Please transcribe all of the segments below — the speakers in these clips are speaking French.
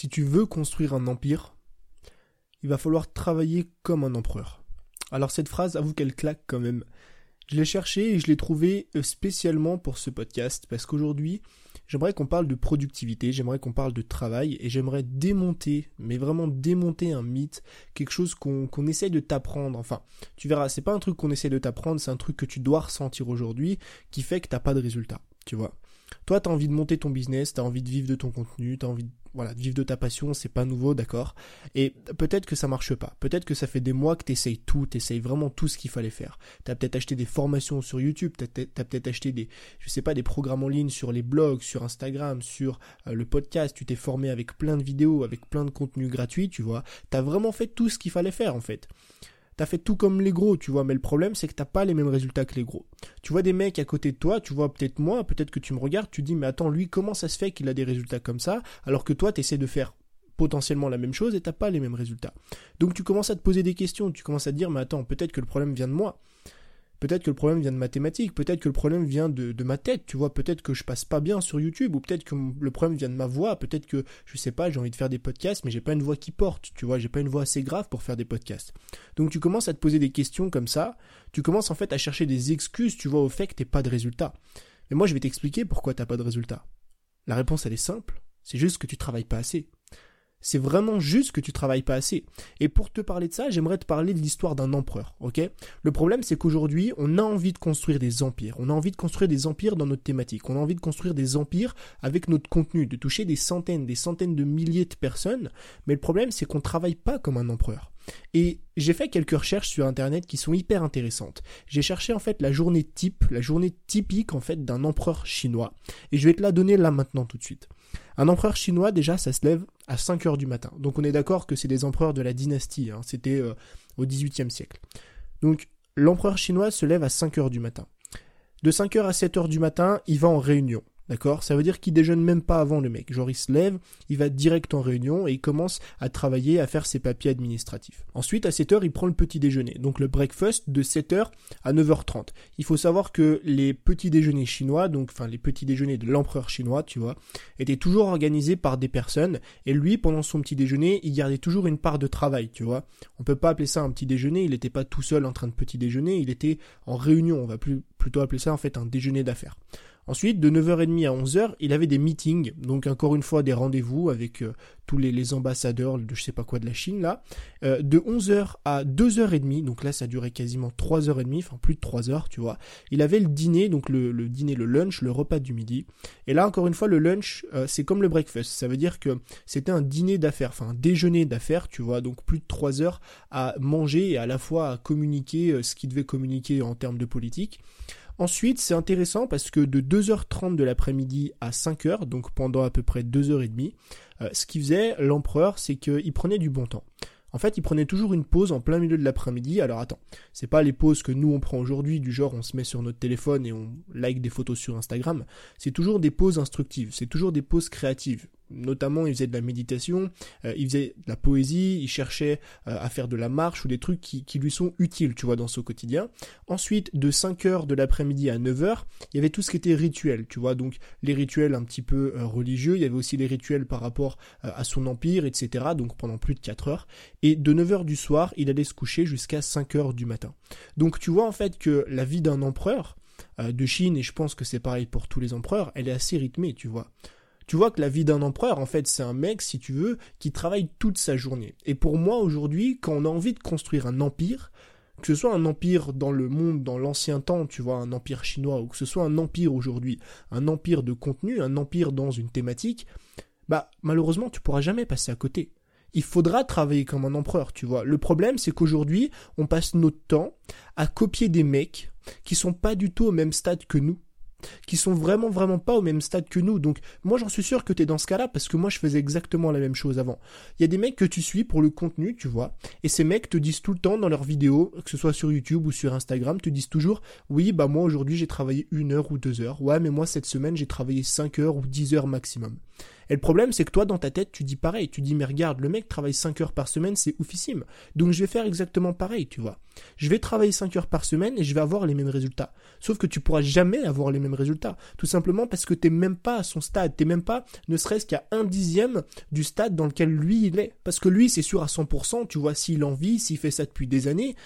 si tu veux construire un empire, il va falloir travailler comme un empereur. Alors cette phrase, avoue qu'elle claque quand même. Je l'ai cherchée et je l'ai trouvée euh, spécialement pour ce podcast parce qu'aujourd'hui, j'aimerais qu'on parle de productivité, j'aimerais qu'on parle de travail et j'aimerais démonter, mais vraiment démonter un mythe, quelque chose qu'on essaye de t'apprendre. Enfin, tu verras, c'est pas un truc qu'on essaye de t'apprendre, c'est un truc que tu dois ressentir aujourd'hui qui fait que t'as pas de résultat, tu vois. Toi, t'as envie de monter ton business, t'as envie de vivre de ton contenu, t'as envie de voilà, vivre de ta passion, c'est pas nouveau, d'accord. Et peut-être que ça marche pas. Peut-être que ça fait des mois que t'essayes tout, t'essayes vraiment tout ce qu'il fallait faire. T'as peut-être acheté des formations sur YouTube, t'as peut-être acheté des, je sais pas, des programmes en ligne sur les blogs, sur Instagram, sur euh, le podcast. Tu t'es formé avec plein de vidéos, avec plein de contenus gratuits, tu vois. T'as vraiment fait tout ce qu'il fallait faire, en fait t'as fait tout comme les gros, tu vois, mais le problème c'est que t'as pas les mêmes résultats que les gros. Tu vois des mecs à côté de toi, tu vois peut-être moi, peut-être que tu me regardes, tu dis mais attends, lui comment ça se fait qu'il a des résultats comme ça, alors que toi t'essaies de faire potentiellement la même chose et t'as pas les mêmes résultats. Donc tu commences à te poser des questions, tu commences à te dire mais attends, peut-être que le problème vient de moi. Peut-être que le problème vient de mathématiques, peut-être que le problème vient de, ma tête, tu vois, peut-être que je passe pas bien sur YouTube, ou peut-être que le problème vient de ma voix, peut-être que, je sais pas, j'ai envie de faire des podcasts, mais j'ai pas une voix qui porte, tu vois, j'ai pas une voix assez grave pour faire des podcasts. Donc tu commences à te poser des questions comme ça, tu commences en fait à chercher des excuses, tu vois, au fait que t'es pas de résultat. Mais moi je vais t'expliquer pourquoi t'as pas de résultat. La réponse elle est simple, c'est juste que tu travailles pas assez. C'est vraiment juste que tu travailles pas assez. Et pour te parler de ça, j'aimerais te parler de l'histoire d'un empereur, ok? Le problème, c'est qu'aujourd'hui, on a envie de construire des empires. On a envie de construire des empires dans notre thématique. On a envie de construire des empires avec notre contenu, de toucher des centaines, des centaines de milliers de personnes. Mais le problème, c'est qu'on travaille pas comme un empereur. Et j'ai fait quelques recherches sur internet qui sont hyper intéressantes. J'ai cherché en fait la journée type, la journée typique en fait d'un empereur chinois. Et je vais te la donner là maintenant tout de suite. Un empereur chinois, déjà, ça se lève à 5 heures du matin. Donc on est d'accord que c'est des empereurs de la dynastie, hein. c'était euh, au XVIIIe siècle. Donc l'empereur chinois se lève à 5 heures du matin. De 5 heures à 7 heures du matin, il va en réunion. D'accord? Ça veut dire qu'il déjeune même pas avant le mec. Genre il se lève, il va direct en réunion et il commence à travailler, à faire ses papiers administratifs. Ensuite, à 7h, il prend le petit déjeuner. Donc le breakfast de 7h à 9h30. Il faut savoir que les petits déjeuners chinois, donc enfin les petits déjeuners de l'empereur chinois, tu vois, étaient toujours organisés par des personnes et lui, pendant son petit déjeuner, il gardait toujours une part de travail, tu vois. On peut pas appeler ça un petit déjeuner, il n'était pas tout seul en train de petit déjeuner, il était en réunion, on va plutôt appeler ça en fait un déjeuner d'affaires. Ensuite, de 9h30 à 11h, il avait des meetings, donc encore une fois des rendez-vous avec euh, tous les, ambassadeurs de je sais pas quoi de la Chine là. Euh, de 11h à 2h30, donc là ça durait quasiment 3h30, enfin plus de 3h, tu vois. Il avait le dîner, donc le, dîner, le lunch, le repas du midi. Et là encore une fois, le lunch, euh, c'est comme le breakfast. Ça veut dire que c'était un dîner d'affaires, enfin un déjeuner d'affaires, tu vois, donc plus de 3 heures à manger et à la fois à communiquer ce qu'il devait communiquer en termes de politique. Ensuite, c'est intéressant parce que de 2h30 de l'après-midi à 5h, donc pendant à peu près 2h30, euh, ce qu'il faisait, l'empereur, c'est qu'il prenait du bon temps. En fait, il prenait toujours une pause en plein milieu de l'après-midi. Alors attends, c'est pas les pauses que nous on prend aujourd'hui, du genre on se met sur notre téléphone et on like des photos sur Instagram. C'est toujours des pauses instructives, c'est toujours des pauses créatives notamment il faisait de la méditation, euh, il faisait de la poésie, il cherchait euh, à faire de la marche ou des trucs qui, qui, lui sont utiles, tu vois, dans son quotidien. Ensuite, de 5h de l'après-midi à 9h, il y avait tout ce qui était rituel, tu vois, donc les rituels un petit peu euh, religieux, il y avait aussi les rituels par rapport à son empire, etc., donc pendant plus de 4 heures. Et de 9h du soir, il allait se coucher jusqu'à 5h du matin. Donc tu vois en fait que la vie d'un empereur de Chine, et je pense que c'est pareil pour tous les empereurs, elle est assez rythmée, tu vois. Tu vois que la vie d'un empereur, en fait, c'est un mec, si tu veux, qui travaille toute sa journée. Et pour moi, aujourd'hui, quand on a envie de construire un empire, que ce soit un empire dans le monde, dans l'ancien temps, tu vois, un empire chinois, ou que ce soit un empire aujourd'hui, un empire de contenu, un empire dans une thématique, bah, malheureusement, tu pourras jamais passer à côté. Il faudra travailler comme un empereur, tu vois. Le problème, c'est qu'aujourd'hui, on passe notre temps à copier des mecs qui sont pas du tout au même stade que nous qui sont vraiment vraiment pas au même stade que nous. Donc moi j'en suis sûr que tu es dans ce cas-là parce que moi je faisais exactement la même chose avant. Il y a des mecs que tu suis pour le contenu, tu vois, et ces mecs te disent tout le temps dans leurs vidéos, que ce soit sur YouTube ou sur Instagram, te disent toujours oui bah moi aujourd'hui j'ai travaillé une heure ou deux heures. Ouais mais moi cette semaine j'ai travaillé cinq heures ou dix heures maximum. Et le problème, c'est que toi, dans ta tête, tu dis pareil. Tu dis, mais regarde, le mec travaille 5 heures par semaine, c'est oufissime. Donc je vais faire exactement pareil, tu vois. Je vais travailler 5 heures par semaine et je vais avoir les mêmes résultats. Sauf que tu pourras jamais avoir les mêmes résultats. Tout simplement parce que t'es même pas à son stade. T'es même pas, ne serait-ce qu'à un dixième du stade dans lequel lui, il est. Parce que lui, c'est sûr à 100%, tu vois, s'il en vit, s'il fait ça depuis des années,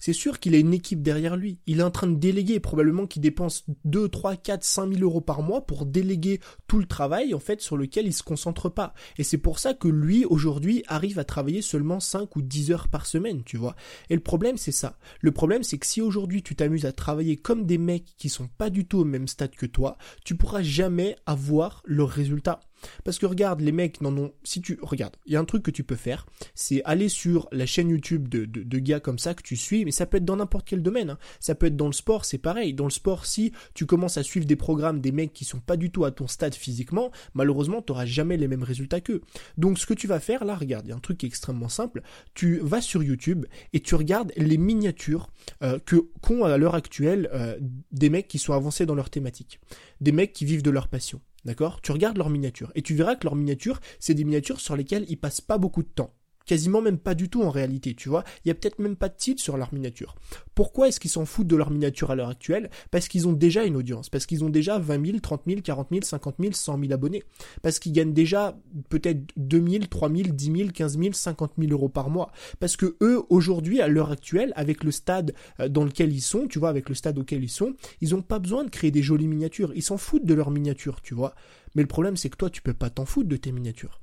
c'est sûr qu'il a une équipe derrière lui. Il est en train de déléguer, probablement qu'il dépense 2, 3, 4, 5 000 euros par mois pour déléguer tout le travail, en fait, sur lequel il se concentre pas. Et c'est pour ça que lui, aujourd'hui, arrive à travailler seulement 5 ou 10 heures par semaine, tu vois. Et le problème, c'est ça. Le problème, c'est que si aujourd'hui tu t'amuses à travailler comme des mecs qui sont pas du tout au même stade que toi, tu pourras jamais avoir leurs résultats. Parce que regarde, les mecs n'en ont. Si tu. Regarde, il y a un truc que tu peux faire, c'est aller sur la chaîne YouTube de, gars comme ça que tu suis, mais ça peut être dans n'importe quel domaine. Hein. Ça peut être dans le sport, c'est pareil. Dans le sport, si tu commences à suivre des programmes des mecs qui sont pas du tout à ton stade physiquement, malheureusement, tu n'auras jamais les mêmes résultats qu'eux. Donc ce que tu vas faire, là, regarde, il y a un truc qui est extrêmement simple. Tu vas sur YouTube et tu regardes les miniatures euh, que qu'ont à l'heure actuelle euh, des mecs qui sont avancés dans leur thématique. Des mecs qui vivent de leur passion. D'accord? Tu regardes leurs miniatures et tu verras que leurs miniatures, c'est des miniatures sur lesquelles ils passent pas beaucoup de temps quasiment même pas du tout en réalité, tu vois. Il y a peut-être même pas de titre sur leur miniature. Pourquoi est-ce qu'ils s'en foutent de leur miniature à l'heure actuelle? Parce qu'ils ont déjà une audience, parce qu'ils ont déjà 20 000, 30 000, 40 000, 50 000, 100 000 abonnés, parce qu'ils gagnent déjà peut-être 2 000, 3 000, 10 000, 15 000, 50 000 euros par mois. Parce que eux, aujourd'hui, à l'heure actuelle, avec le stade euh, dans lequel ils sont, tu vois, avec le stade auquel ils sont, ils n'ont pas besoin de créer des jolies miniatures. Ils s'en foutent de leurs miniatures, tu vois. Mais le problème, c'est que toi, tu peux pas t'en foutre de tes miniatures.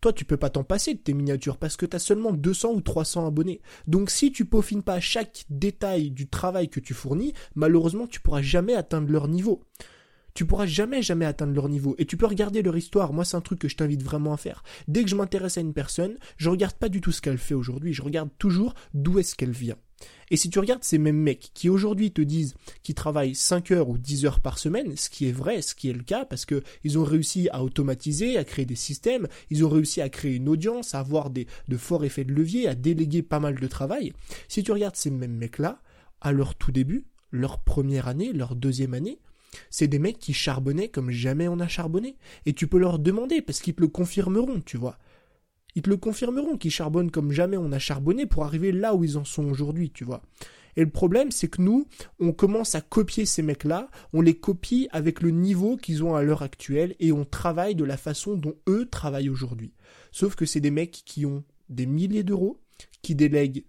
Toi, tu peux pas t'en passer de tes miniatures parce que tu as seulement 200 ou 300 abonnés. Donc si tu peaufines pas chaque détail du travail que tu fournis, malheureusement, tu pourras jamais atteindre leur niveau. Tu pourras jamais jamais atteindre leur niveau et tu peux regarder leur histoire. Moi, c'est un truc que je t'invite vraiment à faire. Dès que je m'intéresse à une personne, je regarde pas du tout ce qu'elle fait aujourd'hui, je regarde toujours d'où est-ce qu'elle vient. Et si tu regardes ces mêmes mecs qui aujourd'hui te disent qu'ils travaillent 5 heures ou 10 heures par semaine, ce qui est vrai, ce qui est le cas, parce que ils ont réussi à automatiser, à créer des systèmes, ils ont réussi à créer une audience, à avoir des, de forts effets de levier, à déléguer pas mal de travail. Si tu regardes ces mêmes mecs-là, à leur tout début, leur première année, leur deuxième année, c'est des mecs qui charbonnaient comme jamais on a charbonné. Et tu peux leur demander, parce qu'ils te le confirmeront, tu vois. Ils te le confirmeront qu'ils charbonnent comme jamais on a charbonné pour arriver là où ils en sont aujourd'hui, tu vois. Et le problème, c'est que nous, on commence à copier ces mecs-là, on les copie avec le niveau qu'ils ont à l'heure actuelle et on travaille de la façon dont eux travaillent aujourd'hui. Sauf que c'est des mecs qui ont des milliers d'euros, qui délèguent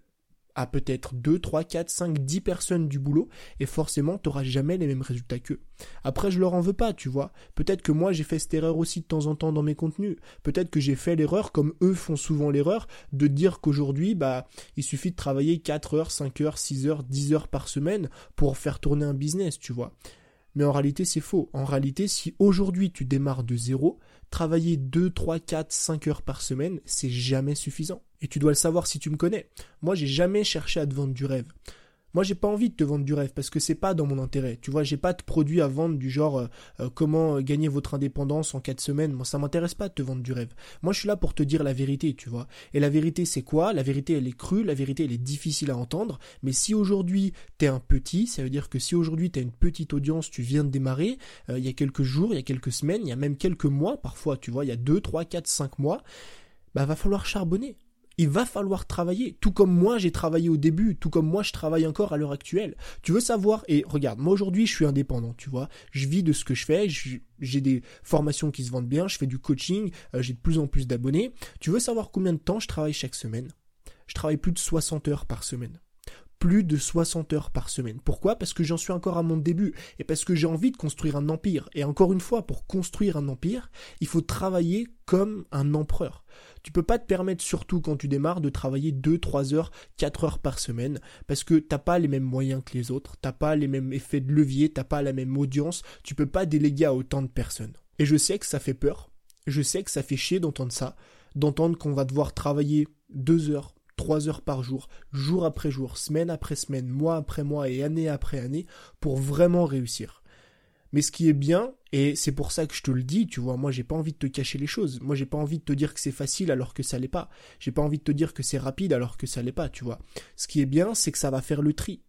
à peut-être 2, 3, 4, 5, 10 personnes du boulot, et forcément, tu n'auras jamais les mêmes résultats qu'eux. Après, je leur en veux pas, tu vois. Peut-être que moi, j'ai fait cette erreur aussi de temps en temps dans mes contenus. Peut-être que j'ai fait l'erreur, comme eux font souvent l'erreur, de dire qu'aujourd'hui, bah, il suffit de travailler 4 heures, 5 heures, 6 heures, 10 heures par semaine pour faire tourner un business, tu vois. Mais en réalité, c'est faux. En réalité, si aujourd'hui tu démarres de zéro, travailler 2, 3, 4, 5 heures par semaine, c'est jamais suffisant. Et tu dois le savoir si tu me connais. Moi, j'ai jamais cherché à te vendre du rêve. Moi, j'ai pas envie de te vendre du rêve parce que c'est pas dans mon intérêt. Tu vois, j'ai pas de produit à vendre du genre euh, euh, comment euh, gagner votre indépendance en 4 semaines. Moi, ça m'intéresse pas de te vendre du rêve. Moi, je suis là pour te dire la vérité, tu vois. Et la vérité, c'est quoi? La vérité, elle est crue, la vérité, elle est difficile à entendre. Mais si aujourd'hui, t'es un petit, ça veut dire que si aujourd'hui, t'as une petite audience, tu viens de démarrer, il y a quelques jours, il y a quelques semaines, il y a même quelques mois, parfois, tu vois, il y a 2, 3, 4, 5 mois, bah, va falloir charbonner il va falloir travailler, tout comme moi j'ai travaillé au début, tout comme moi je travaille encore à l'heure actuelle. Tu veux savoir, et regarde, moi aujourd'hui je suis indépendant, tu vois, je vis de ce que je fais, j'ai des formations qui se vendent bien, je fais du coaching, euh, j'ai de plus en plus d'abonnés. Tu veux savoir combien de temps je travaille chaque semaine? Je travaille plus de 60 heures par semaine plus de 60 heures par semaine. Pourquoi? Parce que j'en suis encore à mon début et parce que j'ai envie de construire un empire. Et encore une fois, pour construire un empire, il faut travailler comme un empereur. Tu peux pas te permettre, surtout quand tu démarres, de travailler 2, 3 heures, 4 heures par semaine, parce que t'as pas les mêmes moyens que les autres, t'as pas les mêmes effets de levier, t'as pas la même audience, tu peux pas déléguer à autant de personnes. Et je sais que ça fait peur, je sais que ça fait chier d'entendre ça, d'entendre qu'on va devoir travailler 2 heures, 3 heures par jour, jour après jour, semaine après semaine, mois après mois et année après année pour vraiment réussir. Mais ce qui est bien, et c'est pour ça que je te le dis, tu vois, moi j'ai pas envie de te cacher les choses. Moi j'ai pas envie de te dire que c'est facile alors que ça l'est pas. J'ai pas envie de te dire que c'est rapide alors que ça l'est pas, tu vois. Ce qui est bien, c'est que ça va faire le tri.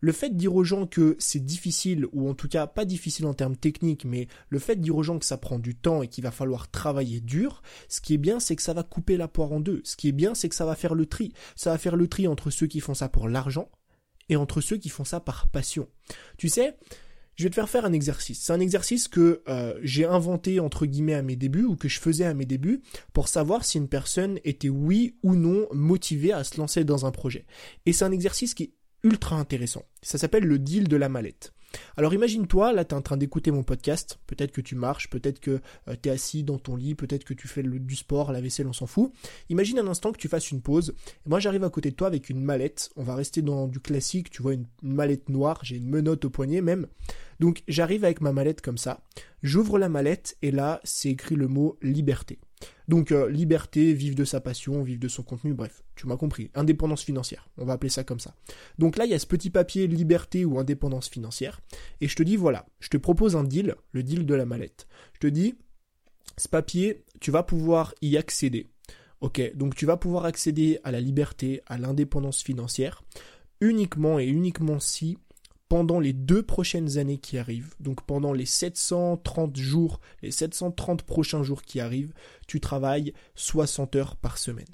Le fait de dire aux gens que c'est difficile, ou en tout cas pas difficile en termes techniques, mais le fait de dire aux gens que ça prend du temps et qu'il va falloir travailler dur, ce qui est bien, c'est que ça va couper la poire en deux. Ce qui est bien, c'est que ça va faire le tri. Ça va faire le tri entre ceux qui font ça pour l'argent et entre ceux qui font ça par passion. Tu sais, je vais te faire faire un exercice. C'est un exercice que euh, j'ai inventé entre guillemets à mes débuts ou que je faisais à mes débuts pour savoir si une personne était oui ou non motivée à se lancer dans un projet. Et c'est un exercice qui est ultra intéressant. Ça s'appelle le deal de la mallette. Alors imagine-toi, là tu es en train d'écouter mon podcast, peut-être que tu marches, peut-être que euh, tu es assis dans ton lit, peut-être que tu fais du sport, la vaisselle, on s'en fout. Imagine un instant que tu fasses une pause, moi j'arrive à côté de toi avec une mallette, on va rester dans du classique, tu vois, une mallette noire, j'ai une menotte au poignet même. Donc j'arrive avec ma mallette comme ça, j'ouvre la mallette, et là c'est écrit le mot liberté. Donc euh, liberté, vivre de sa passion, vivre de son contenu, bref, tu m'as compris. Indépendance financière, on va appeler ça comme ça. Donc là, il y a ce petit papier liberté ou indépendance financière, et je te dis voilà, je te propose un deal, le deal de la mallette. Je te dis, ce papier, tu vas pouvoir y accéder. Ok, donc tu vas pouvoir accéder à la liberté, à l'indépendance financière, uniquement et uniquement si pendant les deux prochaines années qui arrivent, donc pendant les 730 jours, les 730 prochains jours qui arrivent, tu travailles 60 heures par semaine.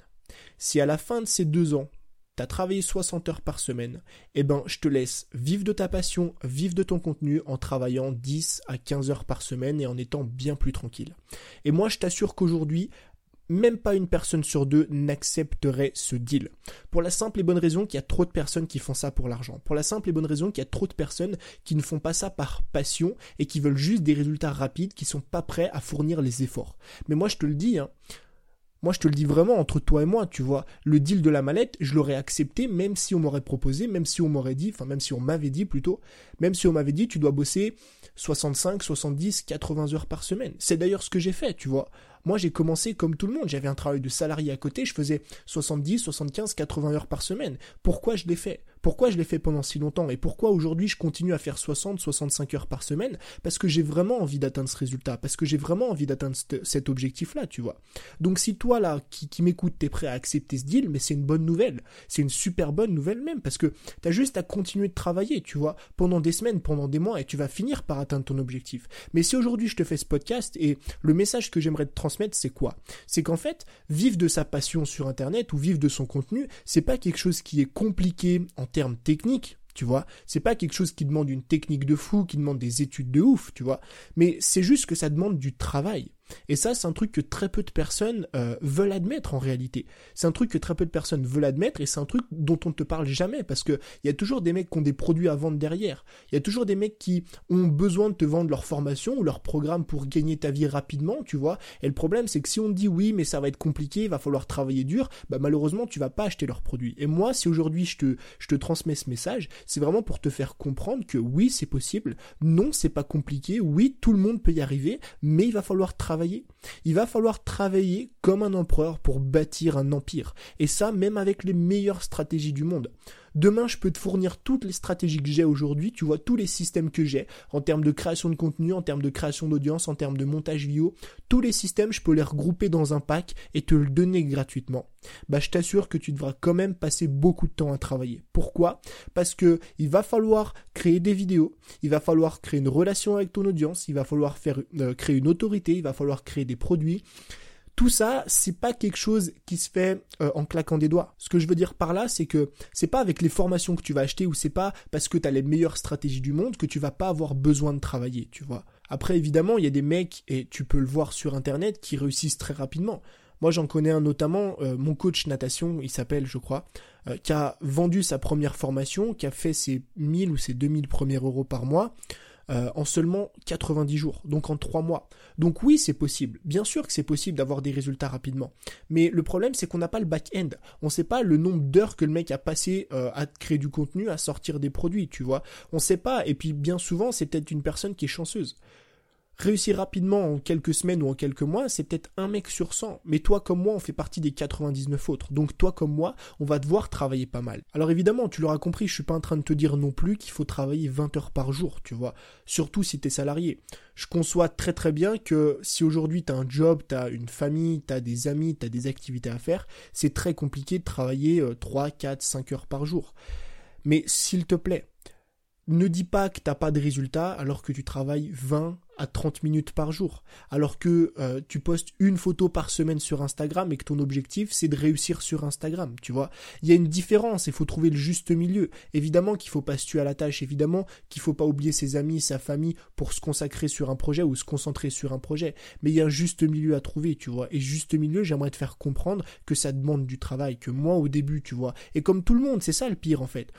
Si à la fin de ces deux ans, tu as travaillé 60 heures par semaine, eh ben, je te laisse vivre de ta passion, vivre de ton contenu en travaillant 10 à 15 heures par semaine et en étant bien plus tranquille. Et moi, je t'assure qu'aujourd'hui, même pas une personne sur deux n'accepterait ce deal. Pour la simple et bonne raison qu'il y a trop de personnes qui font ça pour l'argent. Pour la simple et bonne raison qu'il y a trop de personnes qui ne font pas ça par passion et qui veulent juste des résultats rapides, qui sont pas prêts à fournir les efforts. Mais moi je te le dis, hein, moi, je te le dis vraiment entre toi et moi, tu vois. Le deal de la mallette, je l'aurais accepté même si on m'aurait proposé, même si on m'aurait dit, enfin, même si on m'avait dit plutôt, même si on m'avait dit, tu dois bosser 65, 70, 80 heures par semaine. C'est d'ailleurs ce que j'ai fait, tu vois. Moi, j'ai commencé comme tout le monde. J'avais un travail de salarié à côté. Je faisais 70, 75, 80 heures par semaine. Pourquoi je l'ai fait? Pourquoi je l'ai fait pendant si longtemps? Et pourquoi aujourd'hui je continue à faire 60, 65 heures par semaine? Parce que j'ai vraiment envie d'atteindre ce résultat. Parce que j'ai vraiment envie d'atteindre cet objectif-là, tu vois. Donc si toi, là, qui, qui m'écoute, t'es prêt à accepter ce deal, mais c'est une bonne nouvelle. C'est une super bonne nouvelle même. Parce que t'as juste à continuer de travailler, tu vois, pendant des semaines, pendant des mois, et tu vas finir par atteindre ton objectif. Mais si aujourd'hui je te fais ce podcast et le message que j'aimerais te transmettre c'est quoi? C'est qu'en fait, vivre de sa passion sur Internet ou vivre de son contenu, c'est pas quelque chose qui est compliqué en termes techniques, tu vois? C'est pas quelque chose qui demande une technique de fou, qui demande des études de ouf, tu vois? Mais c'est juste que ça demande du travail. Et ça, c'est un truc que très peu de personnes euh, veulent admettre en réalité. C'est un truc que très peu de personnes veulent admettre et c'est un truc dont on ne te parle jamais parce que il y a toujours des mecs qui ont des produits à vendre derrière. Il y a toujours des mecs qui ont besoin de te vendre leur formation ou leur programme pour gagner ta vie rapidement, tu vois. Et le problème, c'est que si on dit oui, mais ça va être compliqué, il va falloir travailler dur, bah malheureusement, tu vas pas acheter leurs produits. Et moi, si aujourd'hui je te, je te transmets ce message, c'est vraiment pour te faire comprendre que oui, c'est possible. Non, c'est pas compliqué. Oui, tout le monde peut y arriver, mais il va falloir travailler il va falloir travailler comme un empereur pour bâtir un empire. Et ça, même avec les meilleures stratégies du monde. Demain, je peux te fournir toutes les stratégies que j'ai aujourd'hui, tu vois, tous les systèmes que j'ai, en termes de création de contenu, en termes de création d'audience, en termes de montage vidéo, tous les systèmes, je peux les regrouper dans un pack et te le donner gratuitement. Bah, je t'assure que tu devras quand même passer beaucoup de temps à travailler. Pourquoi? Parce que il va falloir créer des vidéos, il va falloir créer une relation avec ton audience, il va falloir faire euh, créer une autorité, il va falloir créer des produits. Tout ça, c'est pas quelque chose qui se fait euh, en claquant des doigts. Ce que je veux dire par là, c'est que c'est pas avec les formations que tu vas acheter ou c'est pas parce que tu as les meilleures stratégies du monde que tu vas pas avoir besoin de travailler, tu vois. Après, évidemment, il y a des mecs, et tu peux le voir sur Internet, qui réussissent très rapidement. Moi, j'en connais un notamment, euh, mon coach natation, il s'appelle, je crois, euh, qui a vendu sa première formation, qui a fait ses 1000 ou ses 2000 premiers euros par mois. Euh, en seulement 90 jours, donc en 3 mois. Donc oui, c'est possible. Bien sûr que c'est possible d'avoir des résultats rapidement. Mais le problème, c'est qu'on n'a pas le back-end. On ne sait pas le nombre d'heures que le mec a passé euh, à créer du contenu, à sortir des produits, tu vois. On ne sait pas. Et puis bien souvent, c'est peut-être une personne qui est chanceuse. Réussir rapidement en quelques semaines ou en quelques mois, c'est peut-être un mec sur 100. Mais toi comme moi, on fait partie des 99 autres. Donc toi comme moi, on va devoir travailler pas mal. Alors évidemment, tu l'auras compris, je suis pas en train de te dire non plus qu'il faut travailler 20 heures par jour, tu vois. Surtout si t'es salarié. Je conçois très très bien que si aujourd'hui t'as un job, t'as une famille, t'as des amis, t'as des activités à faire, c'est très compliqué de travailler 3, 4, 5 heures par jour. Mais s'il te plaît, ne dis pas que t'as pas de résultats alors que tu travailles 20 à 30 minutes par jour, alors que euh, tu postes une photo par semaine sur Instagram et que ton objectif c'est de réussir sur Instagram, tu vois. Il y a une différence, il faut trouver le juste milieu. Évidemment qu'il faut pas se tuer à la tâche, évidemment qu'il faut pas oublier ses amis, sa famille pour se consacrer sur un projet ou se concentrer sur un projet, mais il y a un juste milieu à trouver, tu vois. Et juste milieu, j'aimerais te faire comprendre que ça demande du travail, que moi au début, tu vois. Et comme tout le monde, c'est ça le pire en fait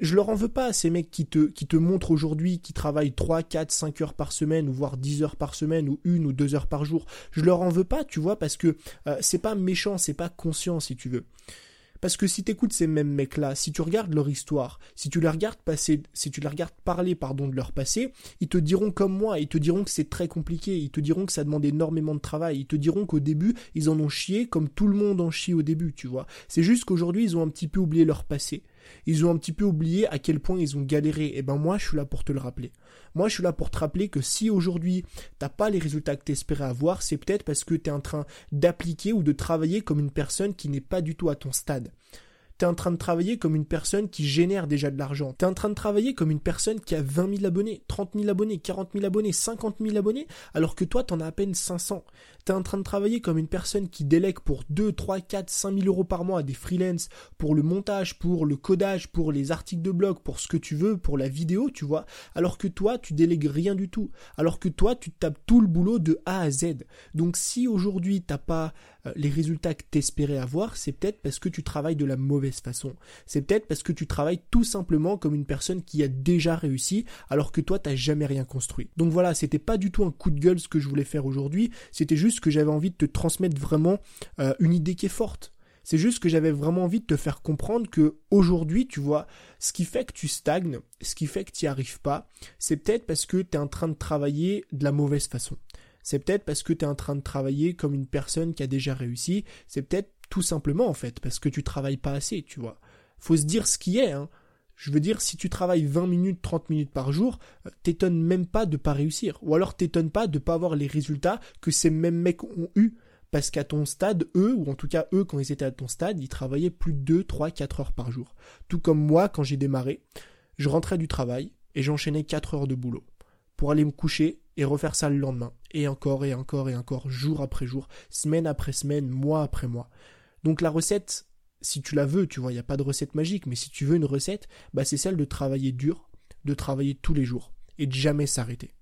je leur en veux pas, ces mecs qui te, qui te montrent aujourd'hui, qui travaillent 3, 4, 5 heures par semaine, ou voire 10 heures par semaine, ou une ou deux heures par jour. Je leur en veux pas, tu vois, parce que euh, c'est pas méchant, c'est pas conscient, si tu veux. Parce que si t'écoutes ces mêmes mecs-là, si tu regardes leur histoire, si tu les regardes passer, si tu les regardes parler, pardon, de leur passé, ils te diront comme moi, ils te diront que c'est très compliqué, ils te diront que ça demande énormément de travail, ils te diront qu'au début, ils en ont chié comme tout le monde en chie au début, tu vois. C'est juste qu'aujourd'hui, ils ont un petit peu oublié leur passé. Ils ont un petit peu oublié à quel point ils ont galéré. Et eh ben moi, je suis là pour te le rappeler. Moi, je suis là pour te rappeler que si aujourd'hui t'as pas les résultats que t'espérais avoir, c'est peut-être parce que tu es en train d'appliquer ou de travailler comme une personne qui n'est pas du tout à ton stade. Tu es en train de travailler comme une personne qui génère déjà de l'argent. Tu es en train de travailler comme une personne qui a 20 000 abonnés, 30 000 abonnés, 40 000 abonnés, 50 000 abonnés, alors que toi, t'en as à peine 500. Tu es en train de travailler comme une personne qui délègue pour 2, 3, 4, 5 000 euros par mois à des freelances pour le montage, pour le codage, pour les articles de blog, pour ce que tu veux, pour la vidéo, tu vois, alors que toi, tu délègues rien du tout. Alors que toi, tu tapes tout le boulot de A à Z. Donc si aujourd'hui, t'as pas euh, les résultats que tu espérais avoir, c'est peut-être parce que tu travailles de la mauvaise façon. C'est peut-être parce que tu travailles tout simplement comme une personne qui a déjà réussi, alors que toi, t'as jamais rien construit. Donc voilà, c'était pas du tout un coup de gueule ce que je voulais faire aujourd'hui, c'était juste que j'avais envie de te transmettre vraiment euh, une idée qui est forte. C'est juste que j'avais vraiment envie de te faire comprendre que aujourd'hui, tu vois, ce qui fait que tu stagnes, ce qui fait que tu n'y arrives pas, c'est peut-être parce que tu es en train de travailler de la mauvaise façon c'est peut-être parce que tu es en train de travailler comme une personne qui a déjà réussi, c'est peut-être tout simplement en fait parce que tu travailles pas assez, tu vois. Faut se dire ce qui est, hein. Je veux dire, si tu travailles 20 minutes, 30 minutes par jour, euh, t'étonnes même pas de pas réussir. Ou alors t'étonnes pas de pas avoir les résultats que ces mêmes mecs ont eu. Parce qu'à ton stade, eux, ou en tout cas eux, quand ils étaient à ton stade, ils travaillaient plus de 2, 3, 4 heures par jour. Tout comme moi, quand j'ai démarré, je rentrais du travail et j'enchaînais 4 heures de boulot. Pour aller me coucher et refaire ça le lendemain, et encore et encore et encore, jour après jour, semaine après semaine, mois après mois. Donc la recette, si tu la veux, tu vois, il n'y a pas de recette magique, mais si tu veux une recette, bah c'est celle de travailler dur, de travailler tous les jours, et de jamais s'arrêter.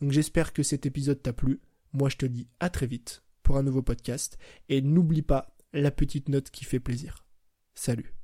Donc j'espère que cet épisode t'a plu. Moi je te dis à très vite pour un nouveau podcast, et n'oublie pas la petite note qui fait plaisir. Salut